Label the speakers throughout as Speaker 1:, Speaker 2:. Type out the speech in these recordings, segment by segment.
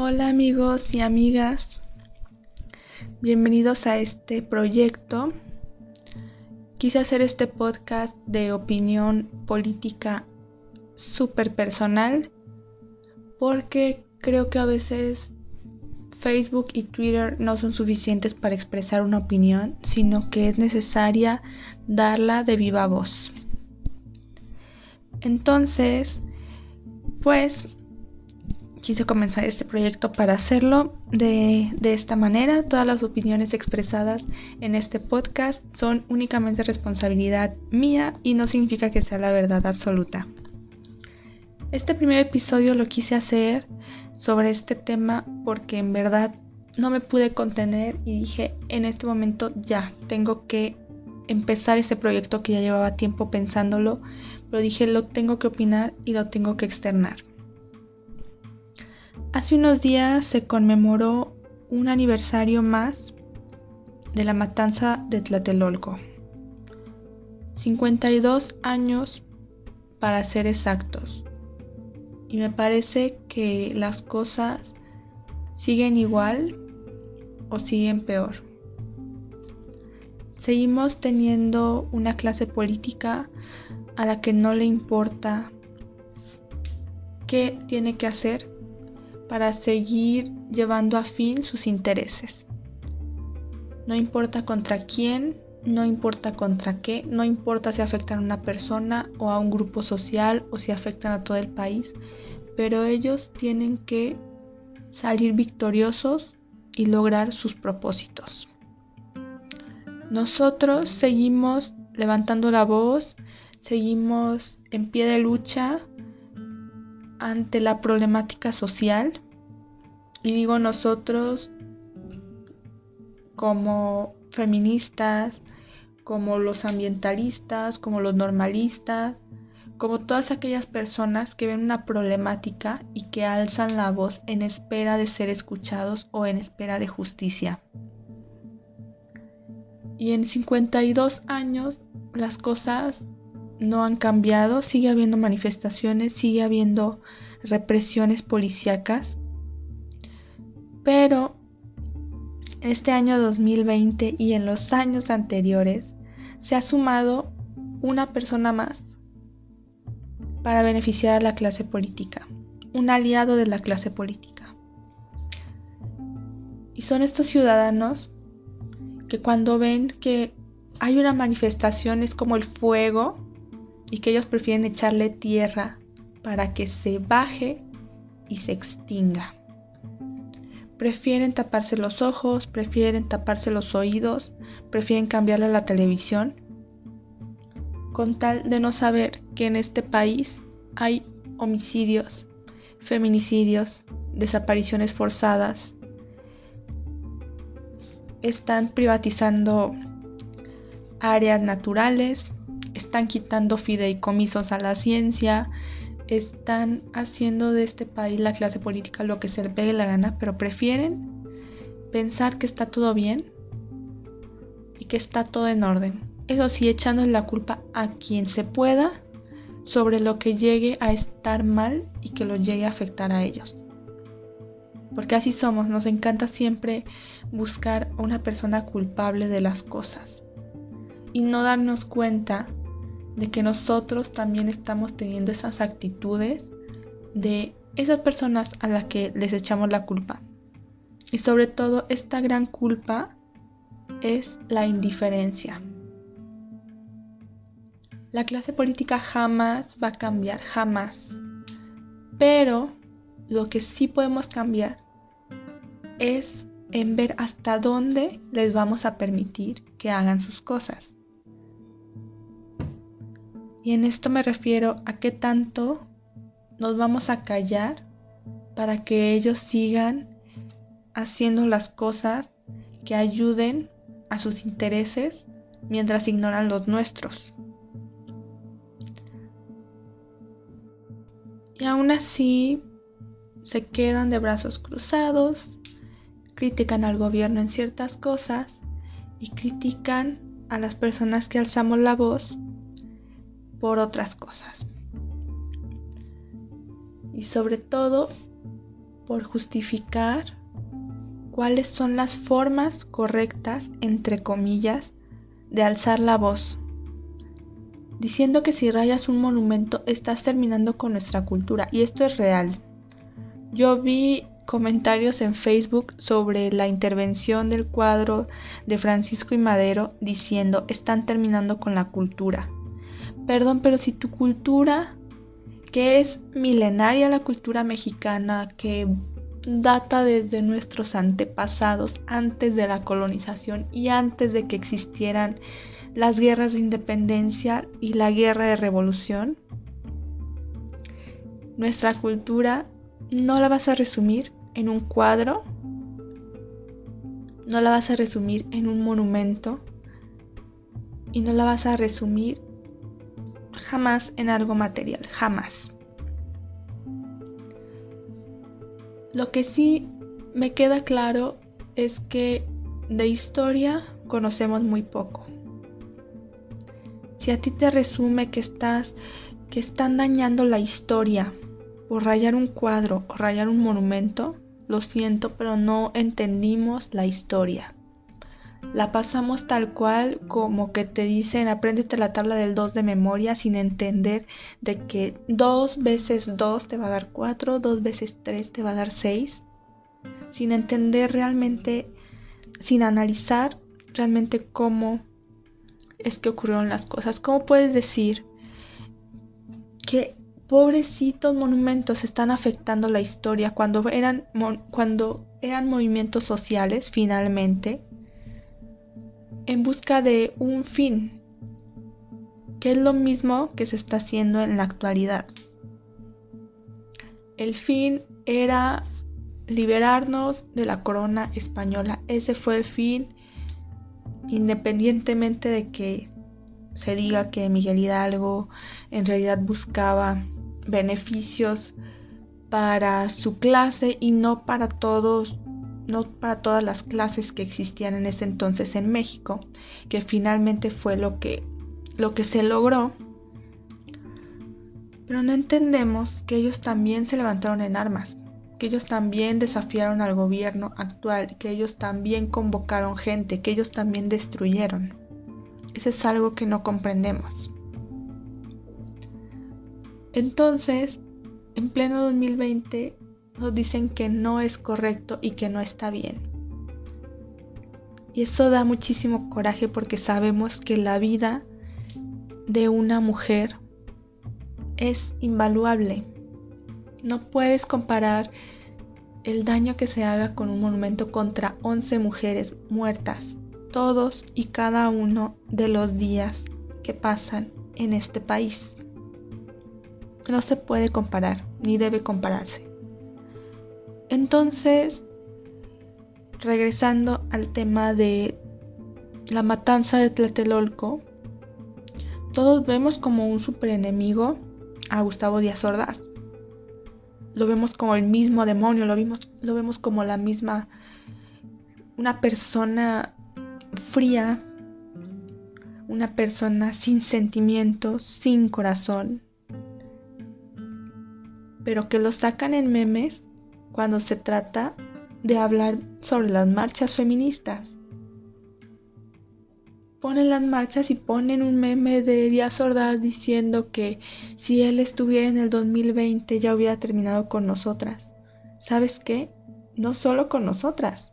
Speaker 1: Hola amigos y amigas, bienvenidos a este proyecto. Quise hacer este podcast de opinión política súper personal porque creo que a veces Facebook y Twitter no son suficientes para expresar una opinión, sino que es necesaria darla de viva voz. Entonces, pues quise comenzar este proyecto para hacerlo de, de, esta manera. Todas las opiniones expresadas en este podcast son únicamente responsabilidad mía y no significa que sea la verdad absoluta. Este primer episodio lo quise hacer sobre este tema porque en verdad no me pude contener y dije en este momento ya tengo que empezar este proyecto que ya llevaba tiempo pensándolo, pero dije lo tengo que opinar y lo tengo que externar. Hace unos días se conmemoró un aniversario más de la matanza de Tlatelolco. 52 años para ser exactos. Y me parece que las cosas siguen igual o siguen peor. Seguimos teniendo una clase política a la que no le importa qué tiene que hacer para seguir llevando a fin sus intereses. No importa contra quién, no importa contra qué, no importa si afectan a una persona o a un grupo social o si afectan a todo el país, pero ellos tienen que salir victoriosos y lograr sus propósitos. Nosotros seguimos levantando la voz, seguimos en pie de lucha ante la problemática social. Y digo nosotros como feministas, como los ambientalistas, como los normalistas, como todas aquellas personas que ven una problemática y que alzan la voz en espera de ser escuchados o en espera de justicia. Y en 52 años las cosas no han cambiado, sigue habiendo manifestaciones, sigue habiendo represiones policíacas, pero este año 2020 y en los años anteriores se ha sumado una persona más para beneficiar a la clase política, un aliado de la clase política. Y son estos ciudadanos que cuando ven que hay una manifestación es como el fuego y que ellos prefieren echarle tierra para que se baje y se extinga. Prefieren taparse los ojos, prefieren taparse los oídos, prefieren cambiarle la televisión con tal de no saber que en este país hay homicidios, feminicidios, desapariciones forzadas. Están privatizando áreas naturales, están quitando fideicomisos a la ciencia, están haciendo de este país la clase política lo que se le pegue la gana, pero prefieren pensar que está todo bien y que está todo en orden. Eso sí, echando la culpa a quien se pueda sobre lo que llegue a estar mal y que lo llegue a afectar a ellos. Porque así somos, nos encanta siempre buscar a una persona culpable de las cosas y no darnos cuenta de que nosotros también estamos teniendo esas actitudes de esas personas a las que les echamos la culpa. Y sobre todo esta gran culpa es la indiferencia. La clase política jamás va a cambiar, jamás. Pero lo que sí podemos cambiar es en ver hasta dónde les vamos a permitir que hagan sus cosas. Y en esto me refiero a qué tanto nos vamos a callar para que ellos sigan haciendo las cosas que ayuden a sus intereses mientras ignoran los nuestros. Y aún así se quedan de brazos cruzados, critican al gobierno en ciertas cosas y critican a las personas que alzamos la voz por otras cosas. Y sobre todo, por justificar cuáles son las formas correctas, entre comillas, de alzar la voz, diciendo que si rayas un monumento estás terminando con nuestra cultura, y esto es real. Yo vi comentarios en Facebook sobre la intervención del cuadro de Francisco y Madero diciendo están terminando con la cultura. Perdón, pero si tu cultura, que es milenaria la cultura mexicana, que data desde nuestros antepasados, antes de la colonización y antes de que existieran las guerras de independencia y la guerra de revolución, nuestra cultura no la vas a resumir en un cuadro, no la vas a resumir en un monumento y no la vas a resumir jamás en algo material, jamás. Lo que sí me queda claro es que de historia conocemos muy poco. Si a ti te resume que estás que están dañando la historia por rayar un cuadro o rayar un monumento, lo siento, pero no entendimos la historia. La pasamos tal cual como que te dicen apréndete la tabla del 2 de memoria sin entender de que 2 veces 2 te va a dar 4, 2 veces 3 te va a dar 6. Sin entender realmente, sin analizar realmente cómo es que ocurrieron las cosas. ¿Cómo puedes decir que pobrecitos monumentos están afectando la historia cuando eran, cuando eran movimientos sociales finalmente en busca de un fin, que es lo mismo que se está haciendo en la actualidad. El fin era liberarnos de la corona española. Ese fue el fin, independientemente de que se diga que Miguel Hidalgo en realidad buscaba beneficios para su clase y no para todos no para todas las clases que existían en ese entonces en México, que finalmente fue lo que lo que se logró. Pero no entendemos que ellos también se levantaron en armas, que ellos también desafiaron al gobierno actual, que ellos también convocaron gente, que ellos también destruyeron. Eso es algo que no comprendemos. Entonces, en pleno 2020 nos dicen que no es correcto y que no está bien. Y eso da muchísimo coraje porque sabemos que la vida de una mujer es invaluable. No puedes comparar el daño que se haga con un monumento contra 11 mujeres muertas todos y cada uno de los días que pasan en este país no se puede comparar, ni debe compararse. Entonces, regresando al tema de la matanza de Tlatelolco, todos vemos como un superenemigo a Gustavo Díaz Ordaz. Lo vemos como el mismo demonio, lo, vimos, lo vemos como la misma, una persona fría, una persona sin sentimientos, sin corazón, pero que lo sacan en memes cuando se trata de hablar sobre las marchas feministas. Ponen las marchas y ponen un meme de Díaz Ordaz diciendo que si él estuviera en el 2020 ya hubiera terminado con nosotras. ¿Sabes qué? No solo con nosotras.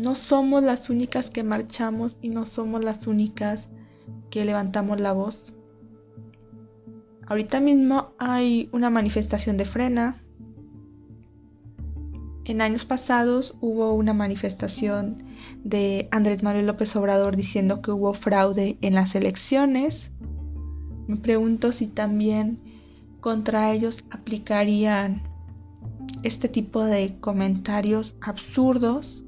Speaker 1: No somos las únicas que marchamos y no somos las únicas que levantamos la voz. Ahorita mismo hay una manifestación de frena. En años pasados hubo una manifestación de Andrés Manuel López Obrador diciendo que hubo fraude en las elecciones. Me pregunto si también contra ellos aplicarían este tipo de comentarios absurdos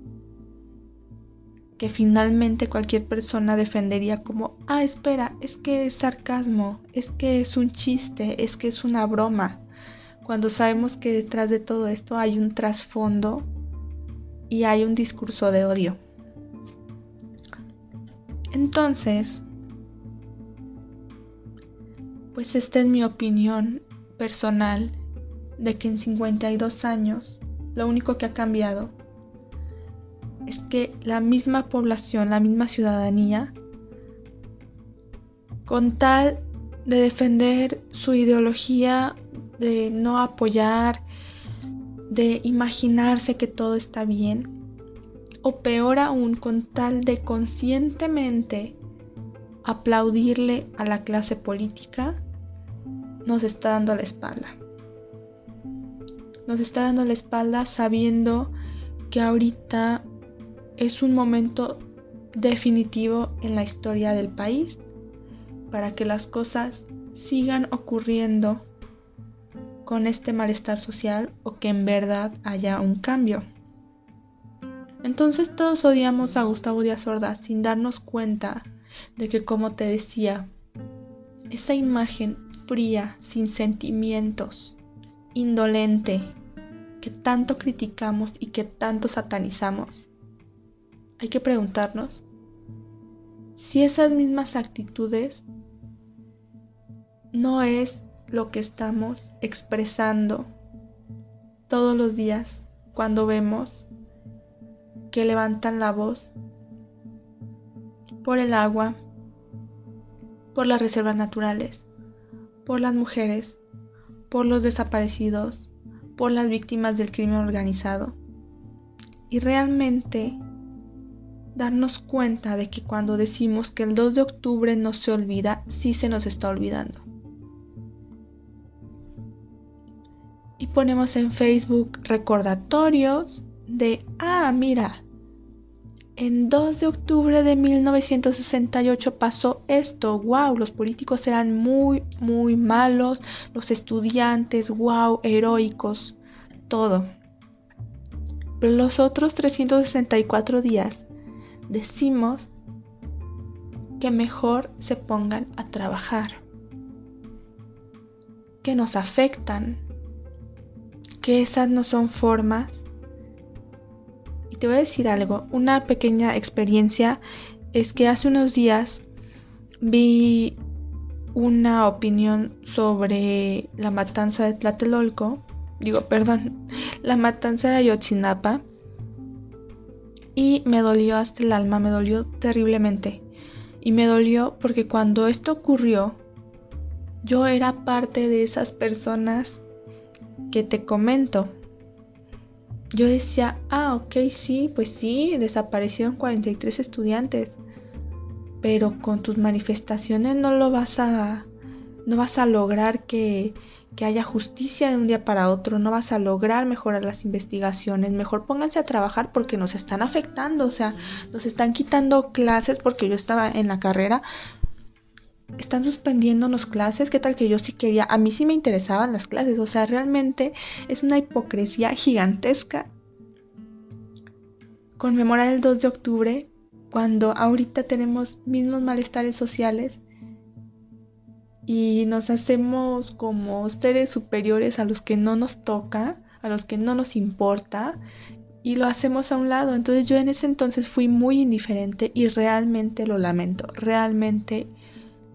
Speaker 1: que finalmente cualquier persona defendería como, ah, espera, es que es sarcasmo, es que es un chiste, es que es una broma, cuando sabemos que detrás de todo esto hay un trasfondo y hay un discurso de odio. Entonces, pues esta es mi opinión personal de que en 52 años lo único que ha cambiado es que la misma población, la misma ciudadanía, con tal de defender su ideología, de no apoyar, de imaginarse que todo está bien, o peor aún, con tal de conscientemente aplaudirle a la clase política, nos está dando la espalda. Nos está dando la espalda sabiendo que ahorita es un momento definitivo en la historia del país para que las cosas sigan ocurriendo con este malestar social o que en verdad haya un cambio. Entonces todos odiamos a Gustavo Díaz Ordaz sin darnos cuenta de que, como te decía, esa imagen fría, sin sentimientos, indolente, que tanto criticamos y que tanto satanizamos, hay que preguntarnos si esas mismas actitudes no es lo que estamos expresando todos los días cuando vemos que levantan la voz por el agua, por las reservas naturales, por las mujeres, por los desaparecidos, por las víctimas del crimen organizado. Y realmente darnos cuenta de que cuando decimos que el 2 de octubre no se olvida, sí se nos está olvidando. Y ponemos en Facebook recordatorios de, ah, mira, en 2 de octubre de 1968 pasó esto, wow, los políticos eran muy, muy malos, los estudiantes, wow, heroicos, todo. los otros 364 días decimos que mejor se pongan a trabajar, que nos afectan, que esas no son formas. Y te voy a decir algo, una pequeña experiencia es que hace unos días vi una opinión sobre la matanza de Tlatelolco, digo, perdón, la matanza de Ayotzinapa y me dolió hasta el alma, me dolió terriblemente. Y me dolió porque cuando esto ocurrió, yo era parte de esas personas que te comento. Yo decía, ah, ok, sí, pues sí, desaparecieron 43 estudiantes, pero con tus manifestaciones no lo vas a, no vas a lograr que, que haya justicia de un día para otro, no vas a lograr mejorar las investigaciones, mejor pónganse a trabajar porque nos están afectando, o sea, nos están quitando clases porque yo estaba en la carrera, están suspendiéndonos clases, qué tal que yo sí quería, a mí sí me interesaban las clases, o sea, realmente es una hipocresía gigantesca conmemorar el 2 de octubre cuando ahorita tenemos mismos malestares sociales y nos hacemos como seres superiores a los que no nos toca, a los que no nos importa y lo hacemos a un lado. Entonces yo en ese entonces fui muy indiferente y realmente lo lamento, realmente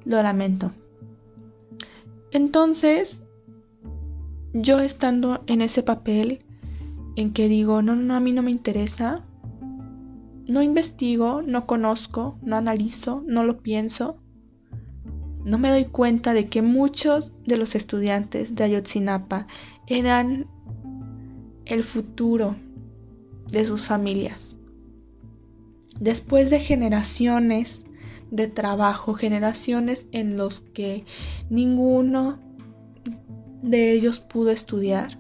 Speaker 1: lo lamento. Entonces, yo estando en ese papel en que digo, no, no, a mí no me interesa, no investigo, no conozco, no analizo, no lo pienso, no me doy cuenta de que muchos de los estudiantes de Ayotzinapa eran el futuro de sus familias. Después de generaciones de trabajo, generaciones en los que ninguno de ellos pudo estudiar,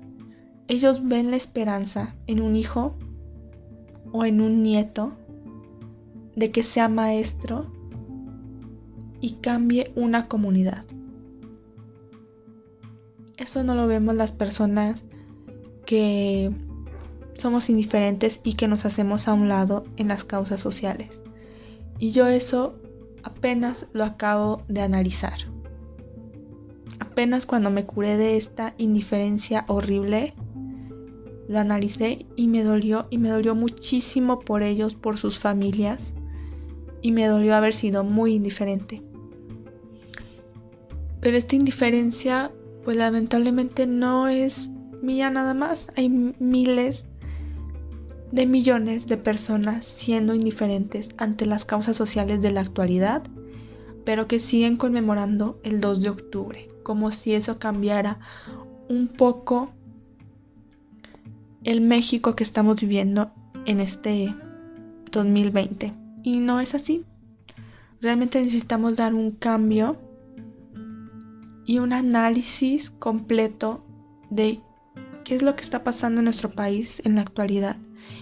Speaker 1: ellos ven la esperanza en un hijo o en un nieto de que sea maestro y cambie una comunidad. Eso no lo vemos las personas que somos indiferentes y que nos hacemos a un lado en las causas sociales. Y yo eso apenas lo acabo de analizar. Apenas cuando me curé de esta indiferencia horrible, lo analicé y me dolió y me dolió muchísimo por ellos, por sus familias y me dolió haber sido muy indiferente. Pero esta indiferencia, pues lamentablemente no es mía nada más, hay miles de millones de personas siendo indiferentes ante las causas sociales de la actualidad, pero que siguen conmemorando el 2 de octubre, como si eso cambiara un poco el México que estamos viviendo en este 2020. Y no es así. Realmente necesitamos dar un cambio y un análisis completo de qué es lo que está pasando en nuestro país en la actualidad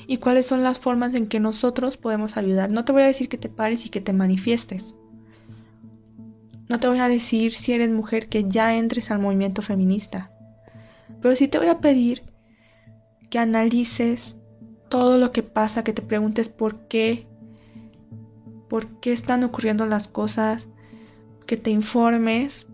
Speaker 1: y cuáles son las formas en que nosotros podemos ayudar. No te voy a decir que te pares y que te manifiestes. No te voy a decir si eres mujer que ya entres al movimiento feminista. Pero sí te voy a pedir que analices todo lo que pasa, que te preguntes por qué, por qué están ocurriendo las cosas, que te informes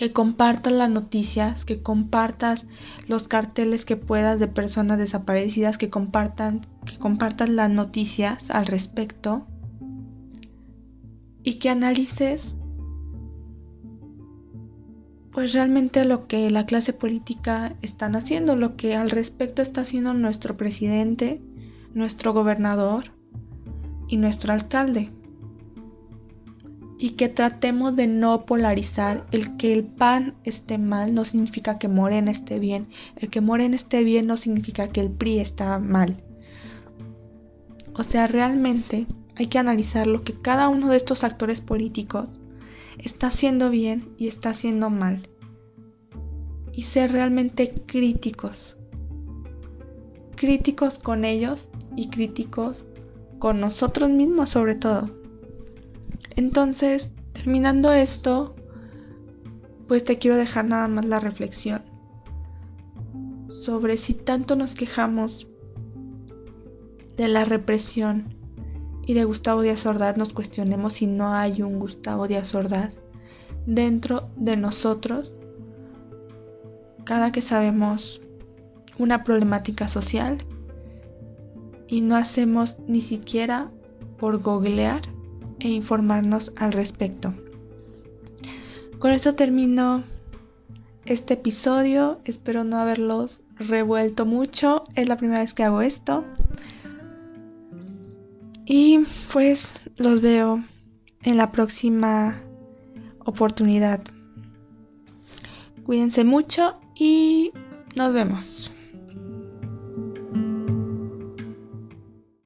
Speaker 1: que compartas las noticias, que compartas los carteles que puedas de personas desaparecidas, que compartan, que compartas las noticias al respecto y que analices pues realmente lo que la clase política están haciendo, lo que al respecto está haciendo nuestro presidente, nuestro gobernador y nuestro alcalde y que tratemos de no polarizar. El que el PAN esté mal no significa que Morena esté bien. El que Morena esté bien no significa que el PRI está mal. O sea, realmente hay que analizar lo que cada uno de estos actores políticos está haciendo bien y está haciendo mal. Y ser realmente críticos. Críticos con ellos y críticos con nosotros mismos sobre todo. Entonces, terminando esto, pues te quiero dejar nada más la reflexión sobre si tanto nos quejamos de la represión y de Gustavo Díaz Ordaz, nos cuestionemos si no hay un Gustavo Díaz Ordaz dentro de nosotros cada que sabemos una problemática social y no hacemos ni siquiera por googlear e informarnos al respecto. Con esto termino este episodio. Espero no haberlos revuelto mucho. Es la primera vez que hago esto. Y pues los veo en la próxima oportunidad. Cuídense mucho y nos vemos.